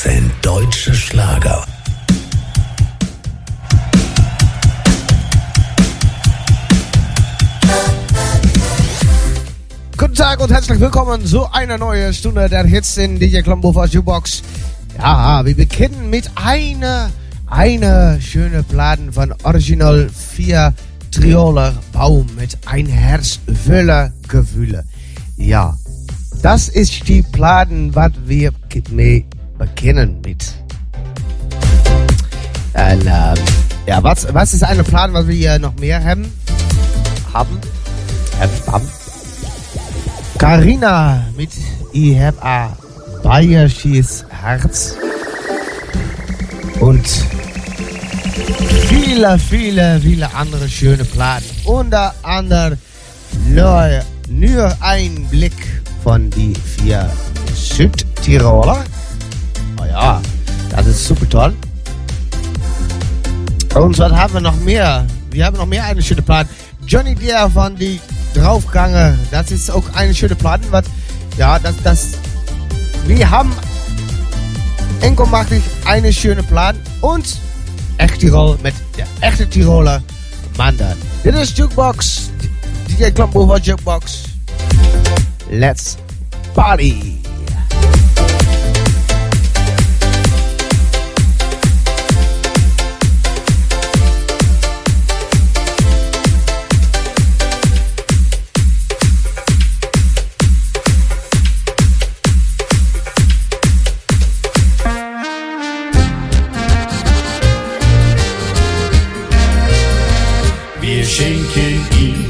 14 deutsche Schlager. Guten Tag und herzlich willkommen zu einer neuen Stunde der Hits in DJ Klombofer Jukebox. Ja, wir beginnen mit einer, einer schönen Platten von Original 4 Trioler Baum mit ein Herz voller Gefühle. Ja, das ist die Platten, was wir mit beginnen mit. Und, ähm, ja, was, was ist eine Plan, was wir hier noch mehr haben? Haben? Haben. Carina mit Ich hab a bayerisches Herz. Und viele, viele, viele andere schöne Platten. Unter anderem nur, nur ein Blick von die vier Südtiroler. Ja, das ist super toll. Und was haben wir noch mehr? Wir haben noch mehr eine schöne Platte. Johnny Deere von die Draufgange. Das ist auch eine schöne Platte. Was, ja, das, das, wir haben enkelmachtig eine schöne Platte und echt Tirol mit der echte Tiroler Manda. Dit is Jukebox. DJ Klombover Jukebox. Let's party. shaking in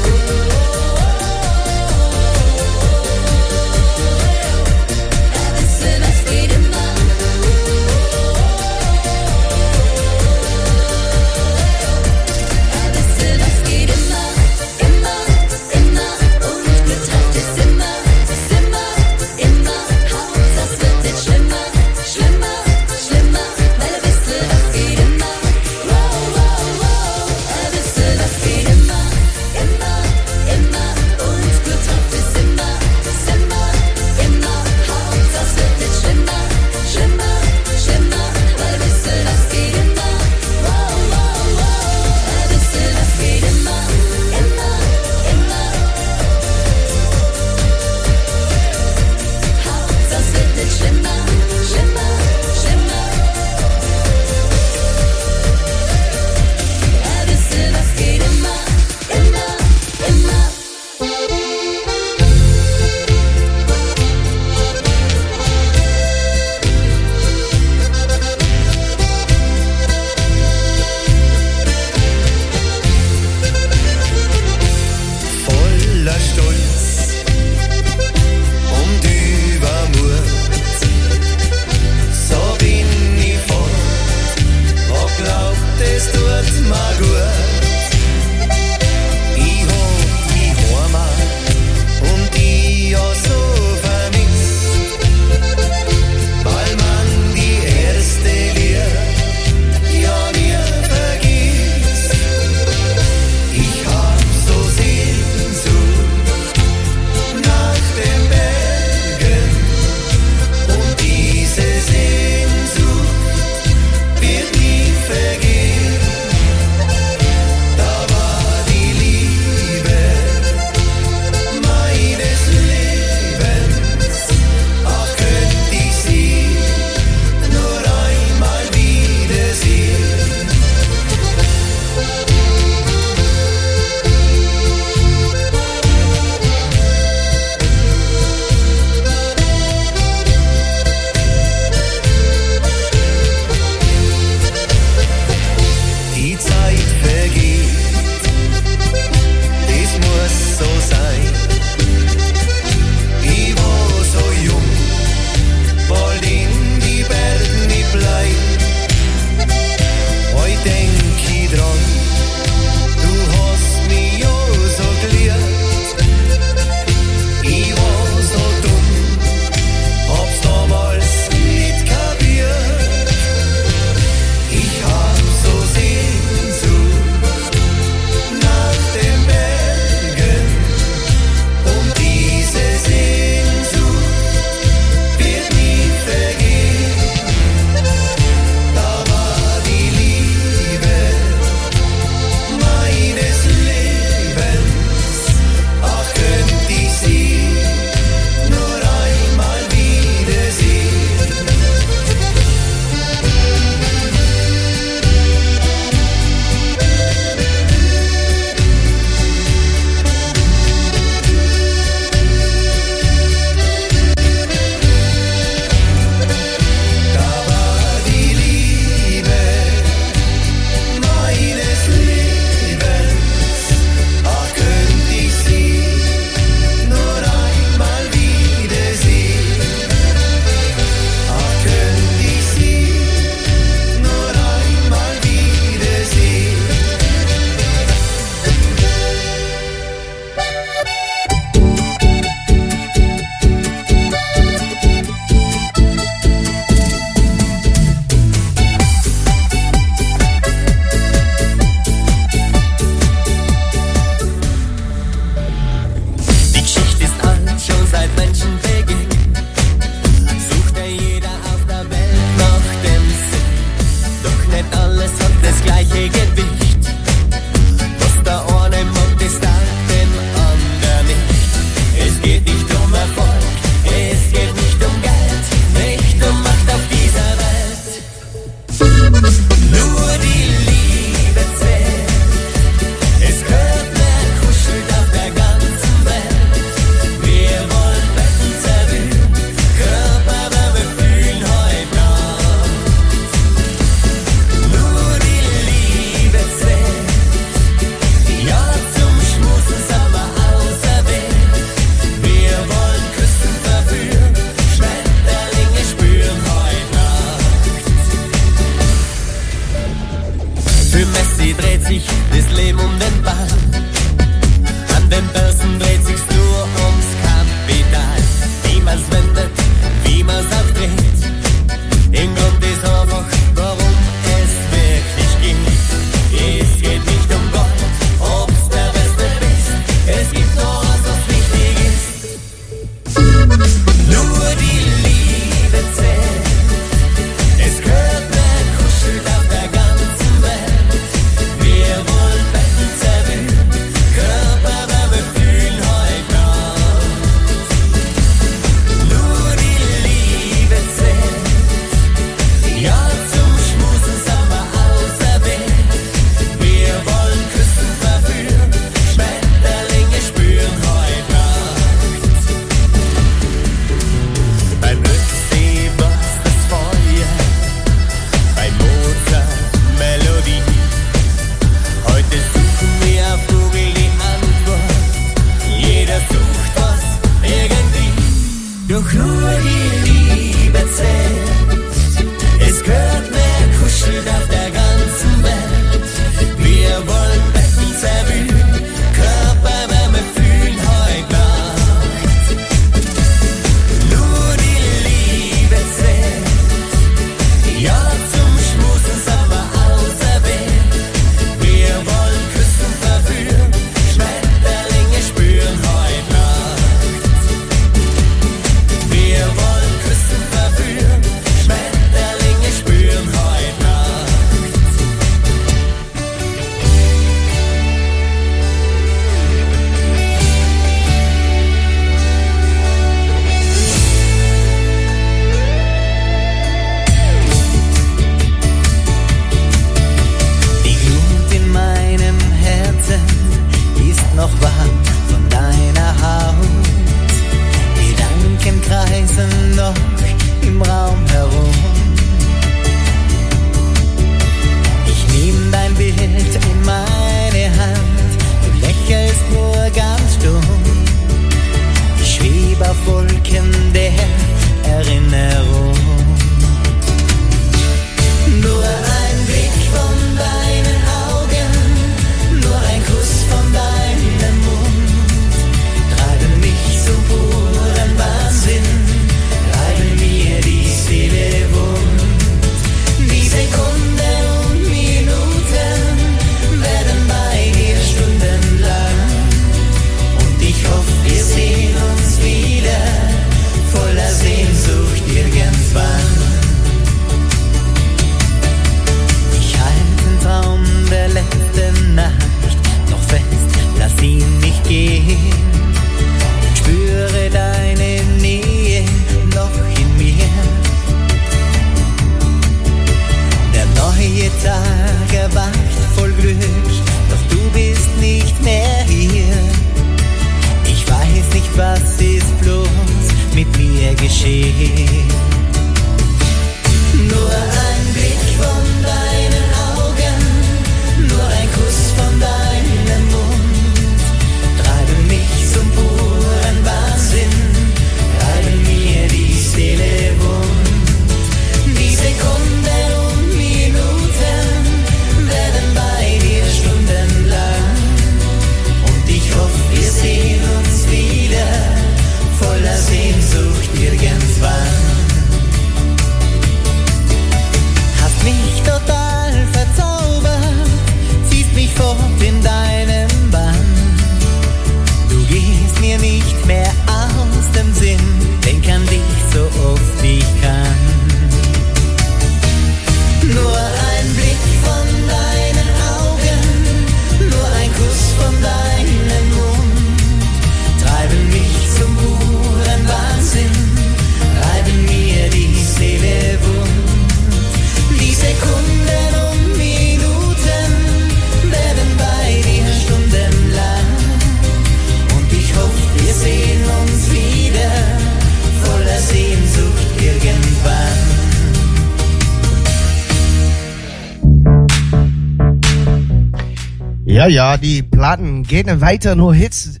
Ja, ja, die Platten gehen weiter, nur Hits,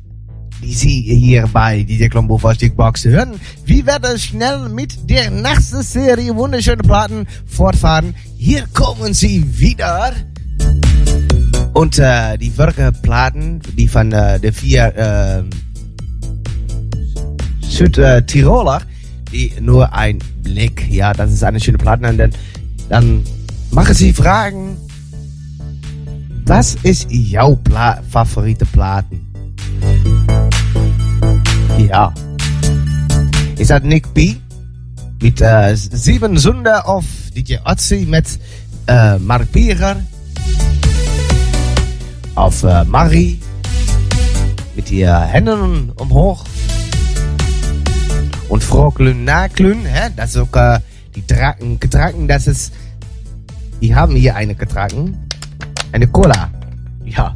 die Sie hier bei DJ Klombo Jukebox hören. Wir werden schnell mit der nächsten Serie wunderschöne Platten fortfahren. Hier kommen sie wieder. Und äh, die Würgeplaten, die von äh, der vier äh, Südtiroler, die nur ein Blick, ja, das ist eine schöne Platte. Und dann, dann machen sie Fragen, was ist jouw pla favoriete Platen? Ja. Is dat Nick B? Mit äh, sieben Sünder auf DJ Otzi mit äh, Mark Bierer. Auf äh, Marie. Mit ihr Händen omhoog. Und Frau Naklün, hä? Das ist äh, die Drachen, getragen, das ist. Die haben hier eine getragen. Eine Cola. Ja.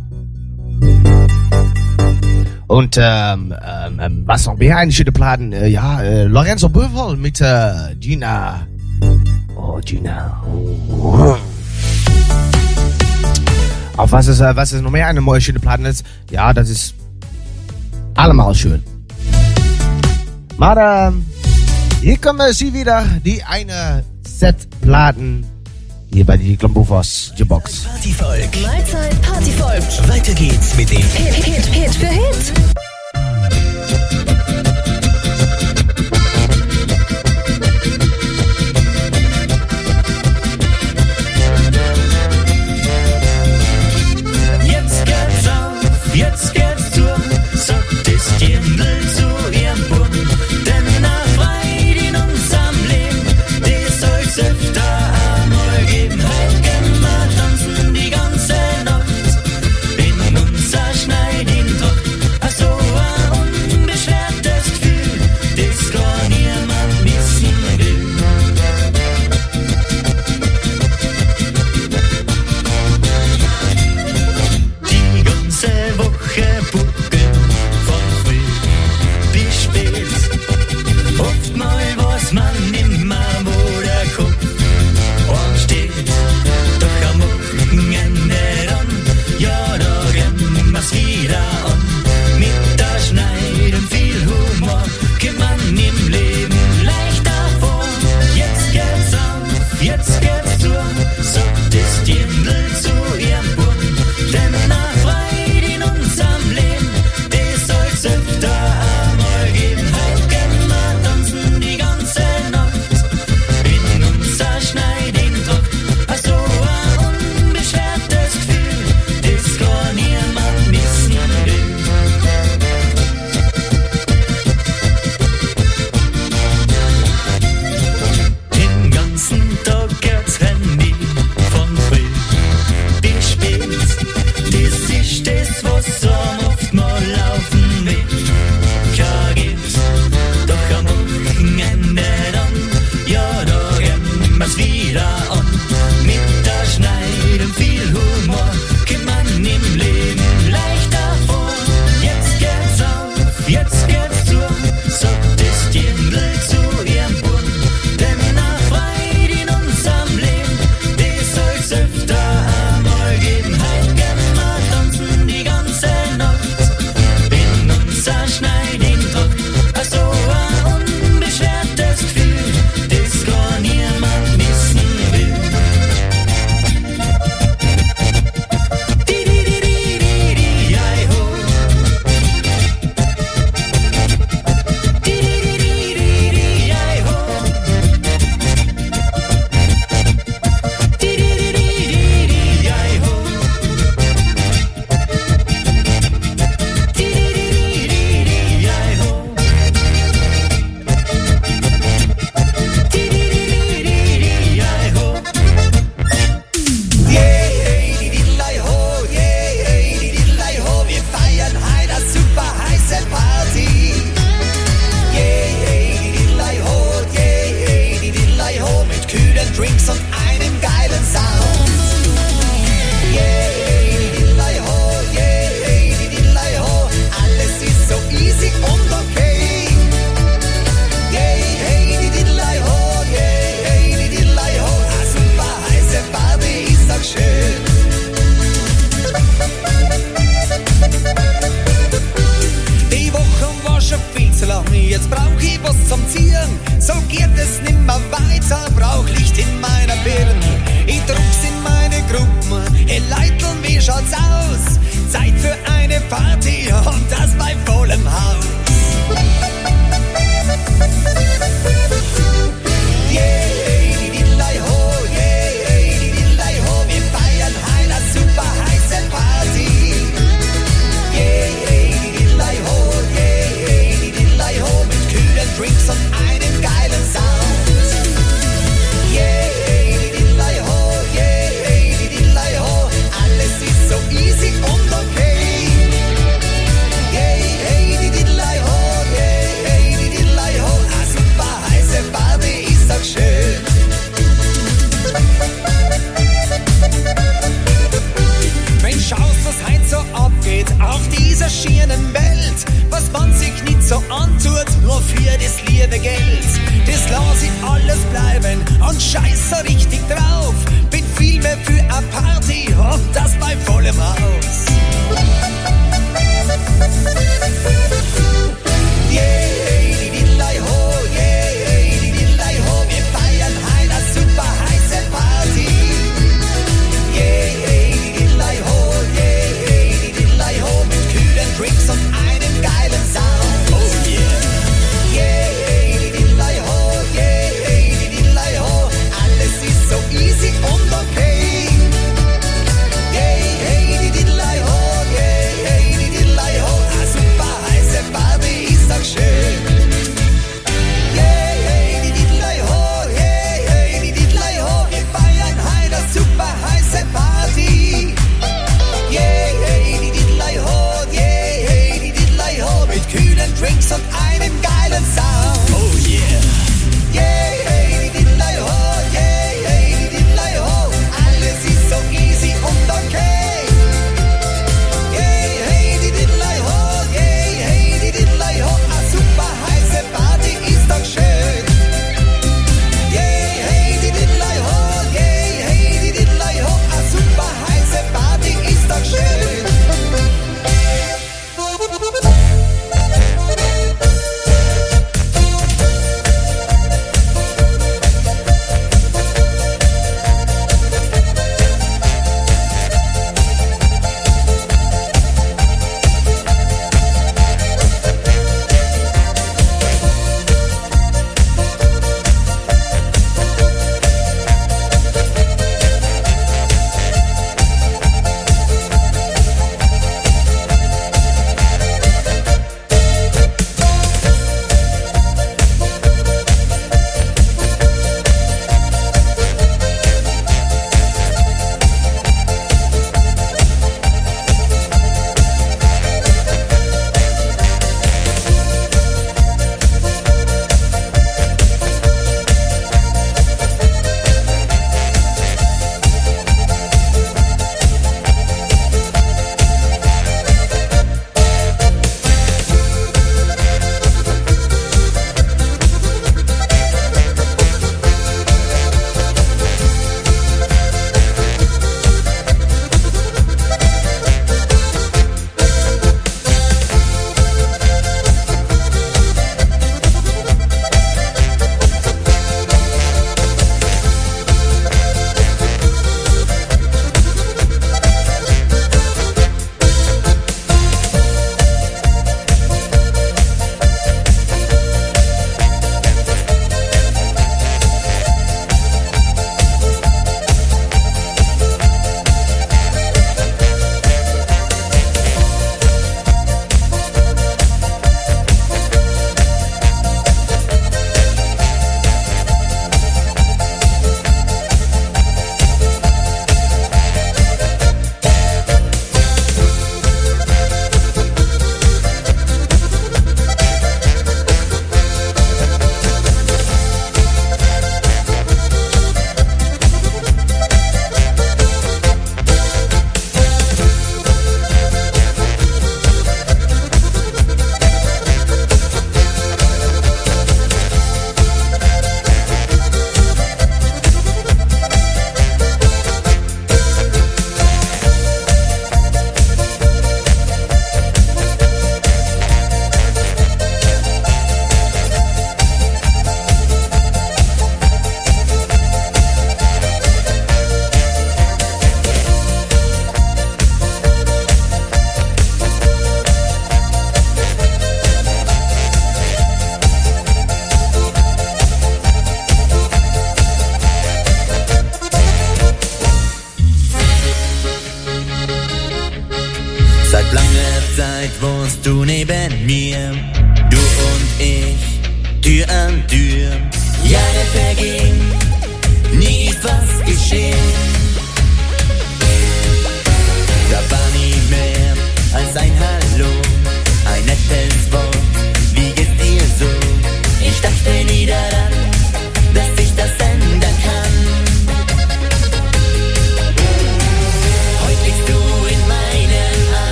Und ähm, ähm, ähm, was noch mehr eine schöne Platten? Äh, ja, äh, Lorenzo Bövel mit äh, Gina. Oh, Gina. Oh. Was ist, äh, was ist noch mehr eine neue schöne Platten ist? Ja, das ist allemal schön. Ähm, hier kommen sie wieder, die eine Set Platen hier bei die Klambufas Box. Partyvolk. Mahlzeit Partyvolk. Weiter geht's mit dem Hit, Hit, Hit für Hit. Jetzt geht's auf, jetzt geht's zu, sagt das Dirndl zu ihrem Bund. Denn nach Freude in unserem Leben, die soll's öfter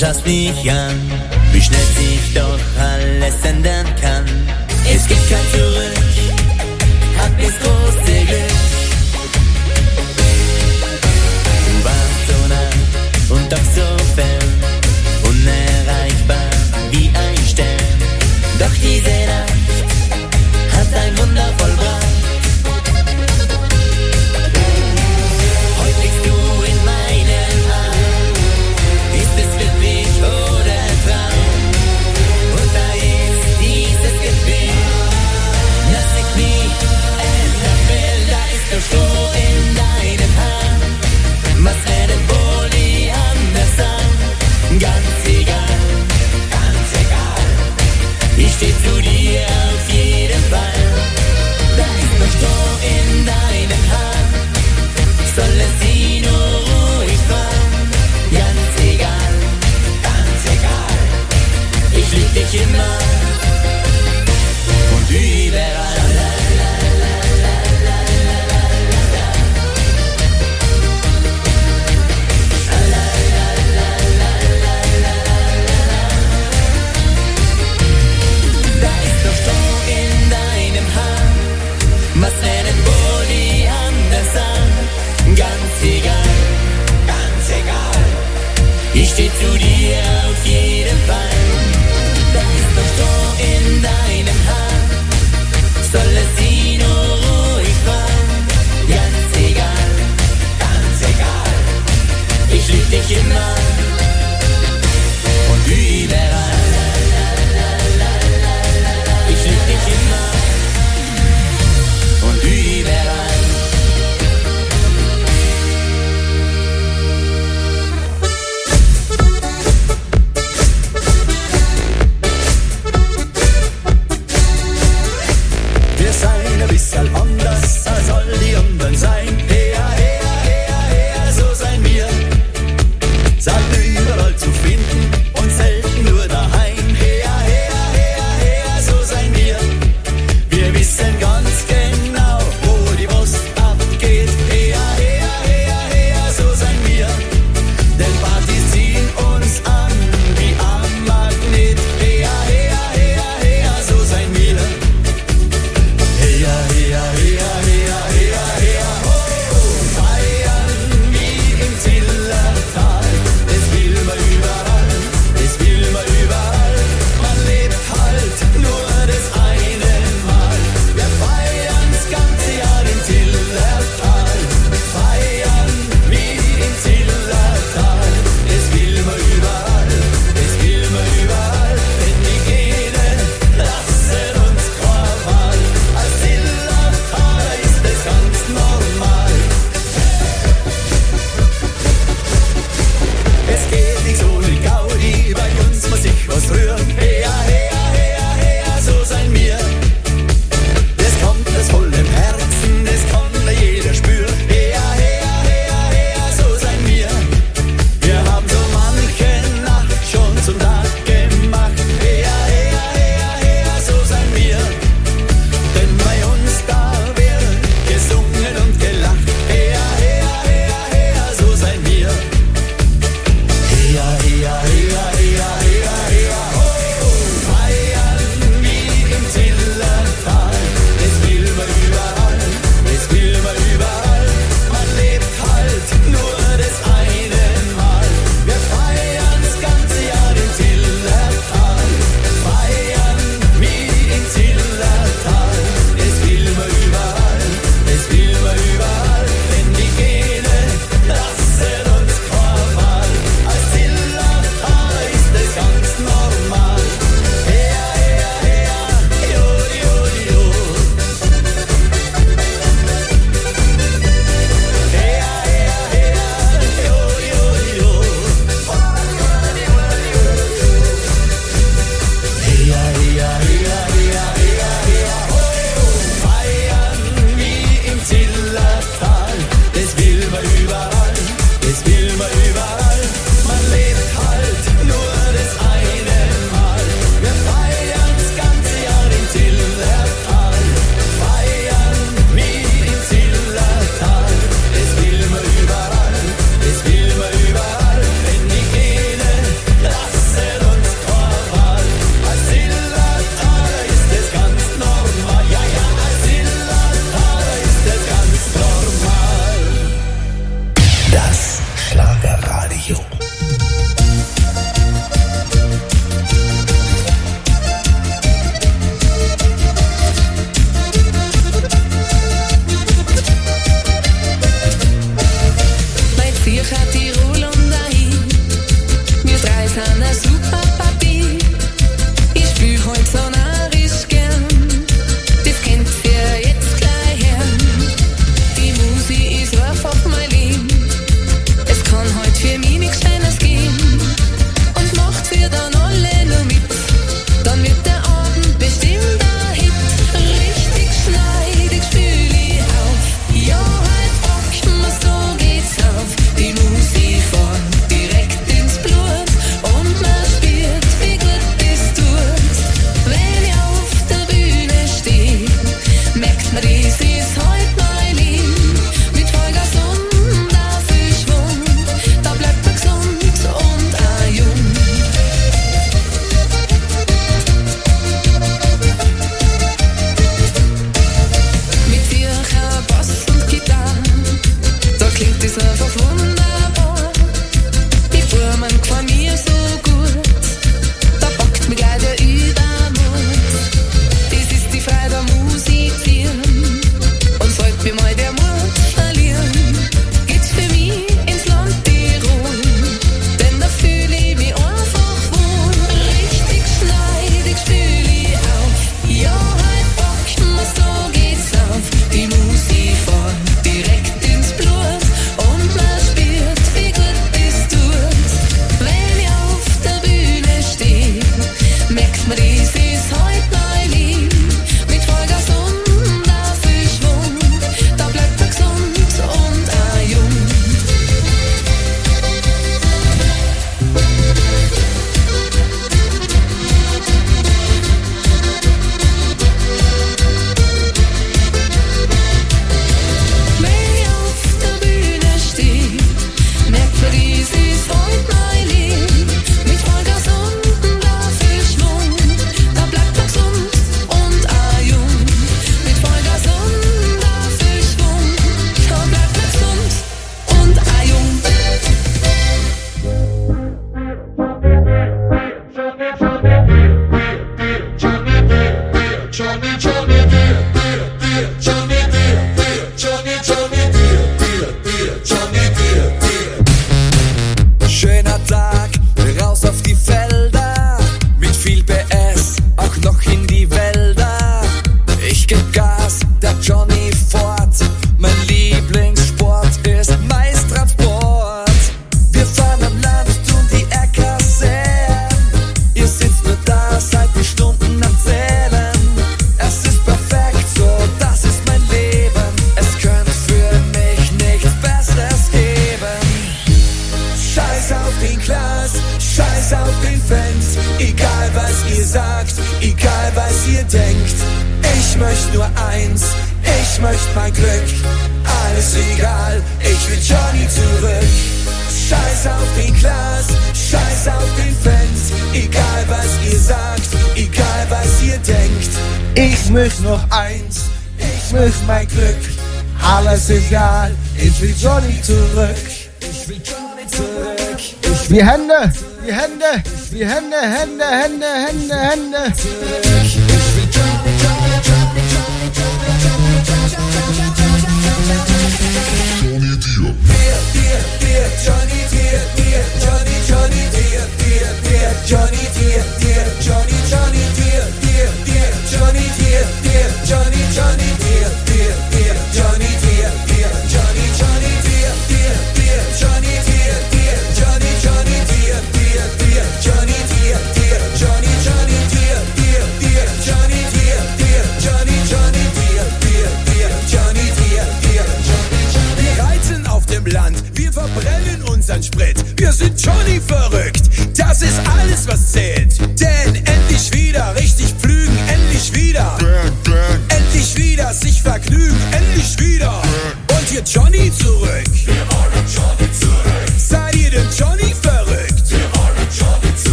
leidenschaftlich an, wie schnell sich doch alles ändern kann. Es gibt kein Zurück, hat bis groß.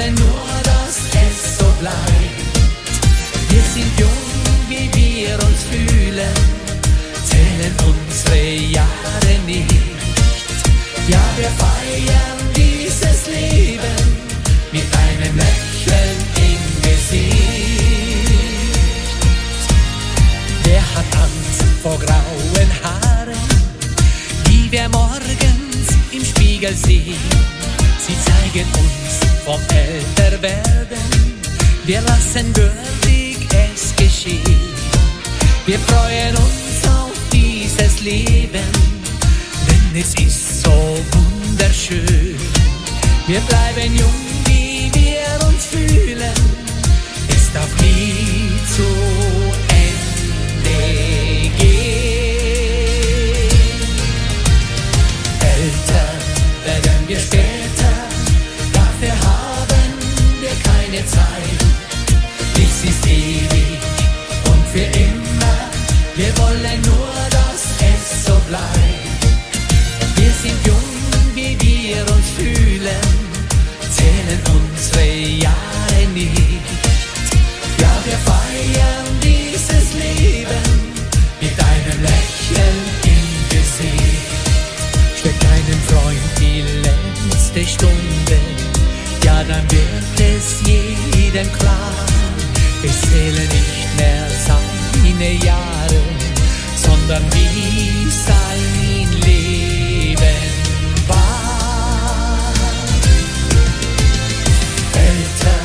wollen nur, dass es so bleibt. Wir sind jung, wie wir uns fühlen, zählen unsere Jahre nicht. Ja, wir feiern dieses Leben mit einem Lächeln im Gesicht. Wer hat Angst vor grauen Haaren, die wir morgens im Spiegel sehen? Sie zeigen uns vom Älterwerden, wir lassen würdig es geschehen. Wir freuen uns auf dieses Leben, denn es ist so wunderschön. Wir bleiben jung, wie wir uns fühlen. seine Jahre, sondern wie sein Leben war. Älter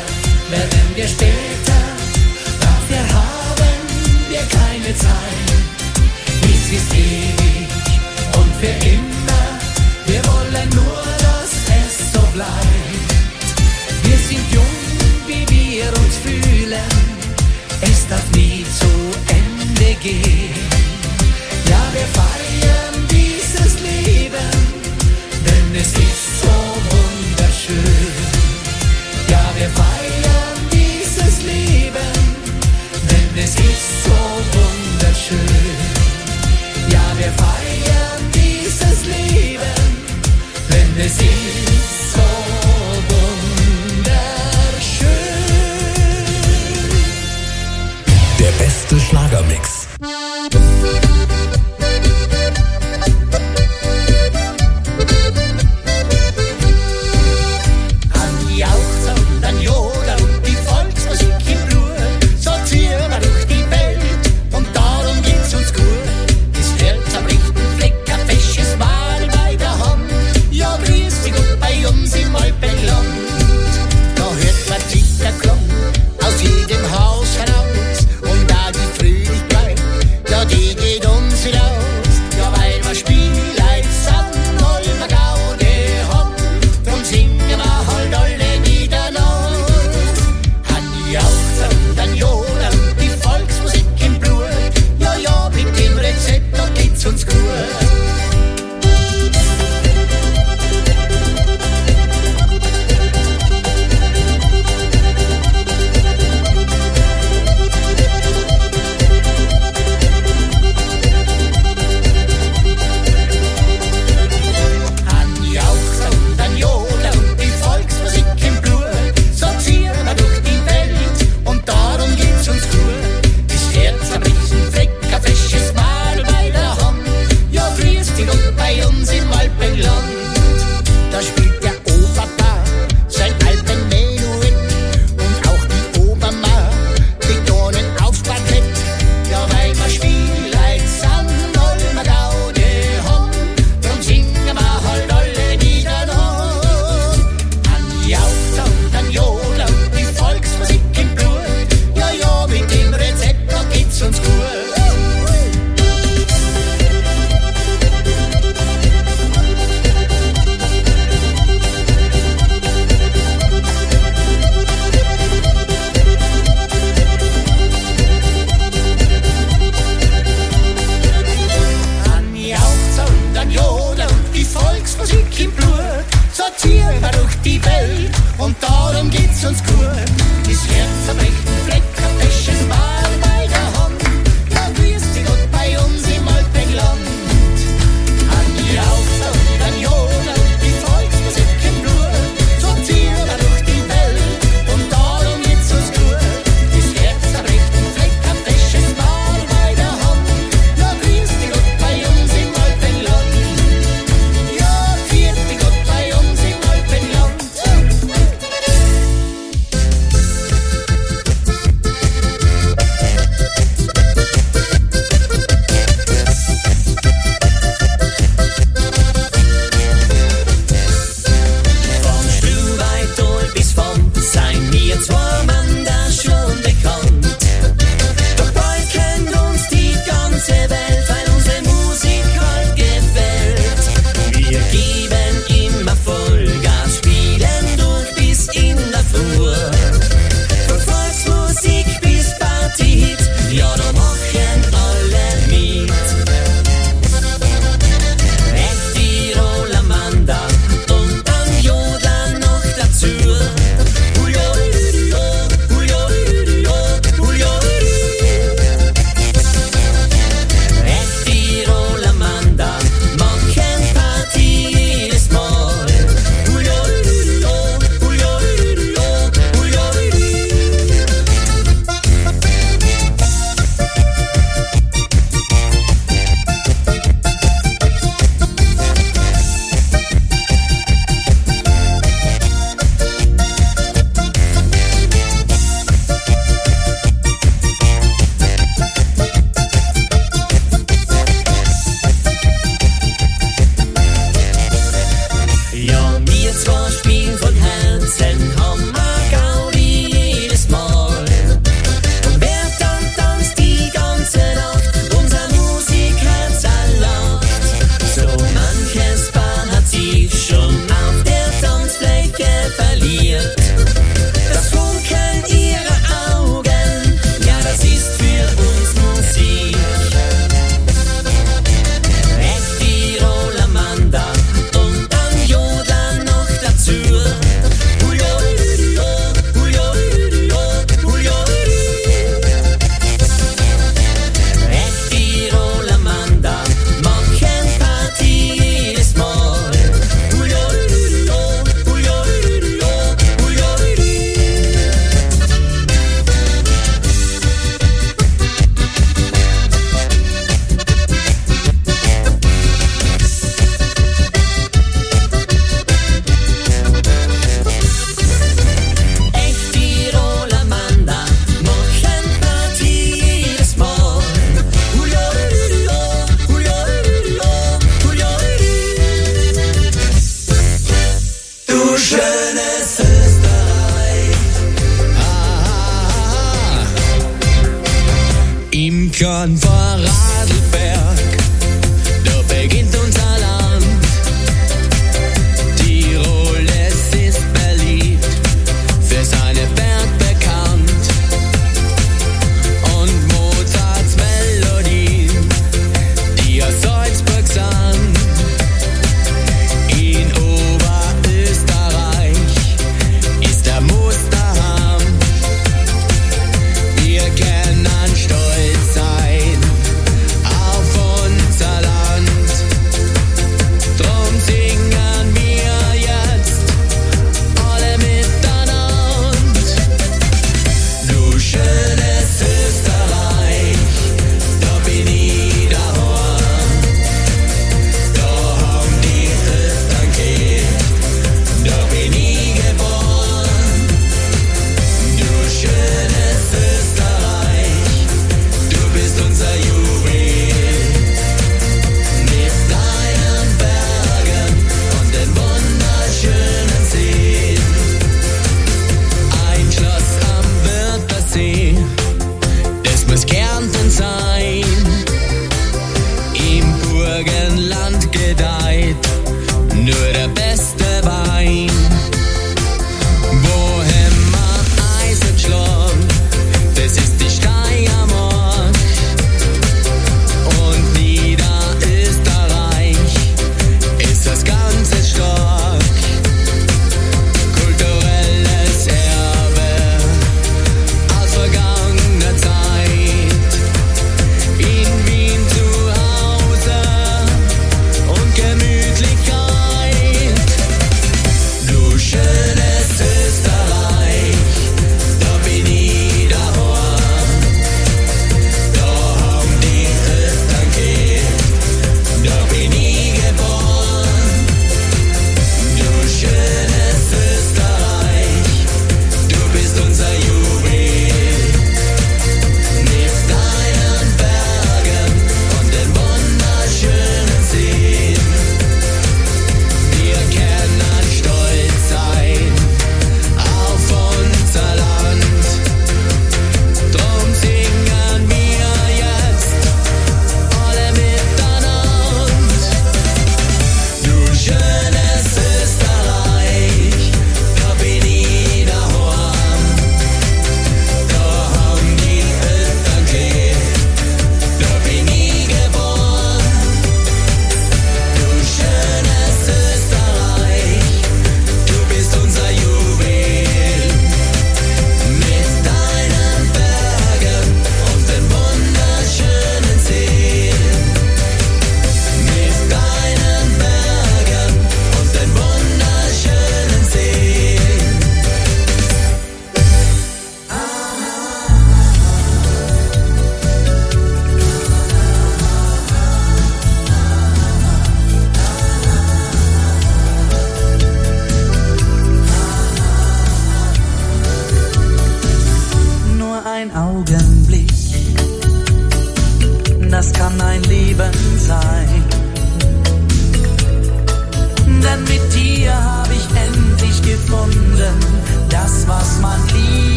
werden wir später, dafür haben wir keine Zeit. Dies ist ewig und für immer, wir wollen nur, dass es so bleibt. Wir sind jung. Gehen. Ja, wir feiern dieses Leben, denn es ist so wunderschön. Ja, wir feiern dieses Leben, denn es ist so wunderschön. Ja, wir feiern dieses Leben, denn es ist Im Korn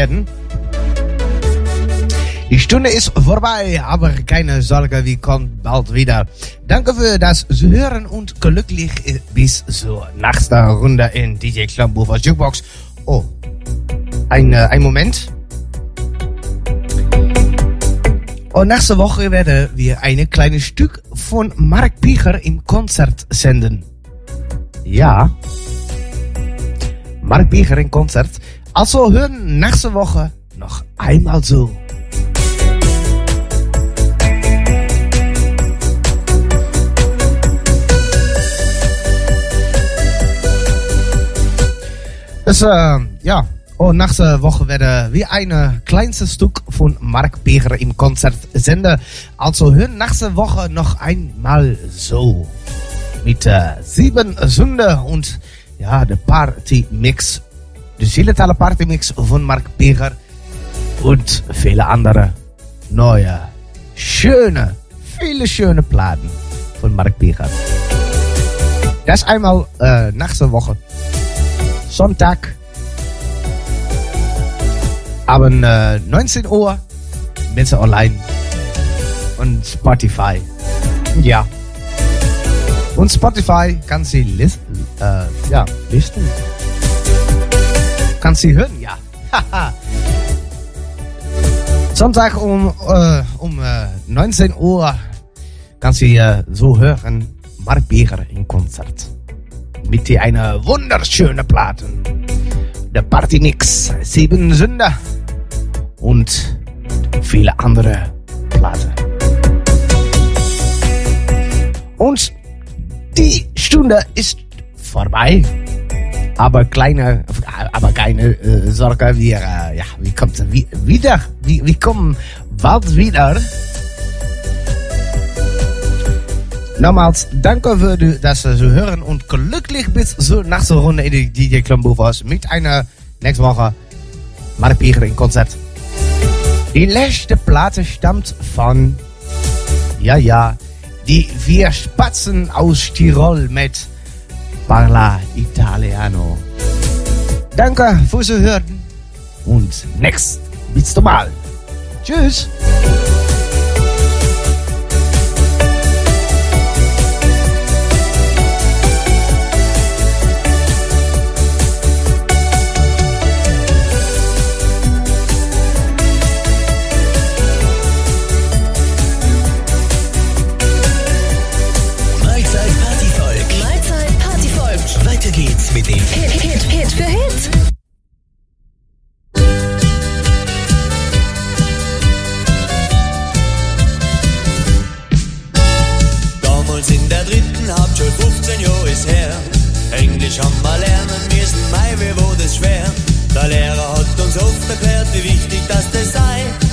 hören. Die Stunde ist vorbei, aber keine Sorge, wir kommen bald wieder. Danke für das Hören und glücklich bis zur nächsten Runde in DJ Klambover Jukebox. Oh, ein, äh, ein Moment. Und nächste Woche werden wir ein kleines Stück von Mark Picher im Konzert senden. Ja. Mark Picher im Konzert. Also hören nächste Woche noch einmal so. Das, äh, ja. Und nächste Woche werden wir ein kleines Stück von Mark Beger im Konzert senden. Also hören nächste Woche noch einmal so. Mit äh, sieben Sünde und ja, der Party-Mix. Der digitale Party-Mix von Mark Beger. Und viele andere neue, schöne, viele schöne Platten von Mark Beger. Das einmal äh, nächste Woche. Sonntag. Äh, 19 Uhr du online. Und Spotify. Ja. Und Spotify kannst du listen, äh, ja, listen. Kannst du hören, ja. Sonntag um, äh, um äh, 19 Uhr kannst du äh, so hören Mark Beger im Konzert. Mit dir einer wunderschönen Platte. Der Partymix, Sieben Sünder und viele andere Platten. Und die Stunde ist vorbei. Aber kleine, aber keine äh, Sorge, wir, äh, ja, wir kommen wie, wieder, wir, wir kommen bald wieder. Nochmals, danke für das so hören und glücklich bis zur nächsten Runde in die DJ Klumbovers mit einer nächste Woche Mark Pieger in Konzert. Die letzte Platte stammt von, ja, ja, die vier Spatzen aus Tirol mit Parla Italiano. Danke fürs Hören und next, bis zum Mal. Tschüss. Der Lehrer hat uns oft erklärt, wie wichtig das sei.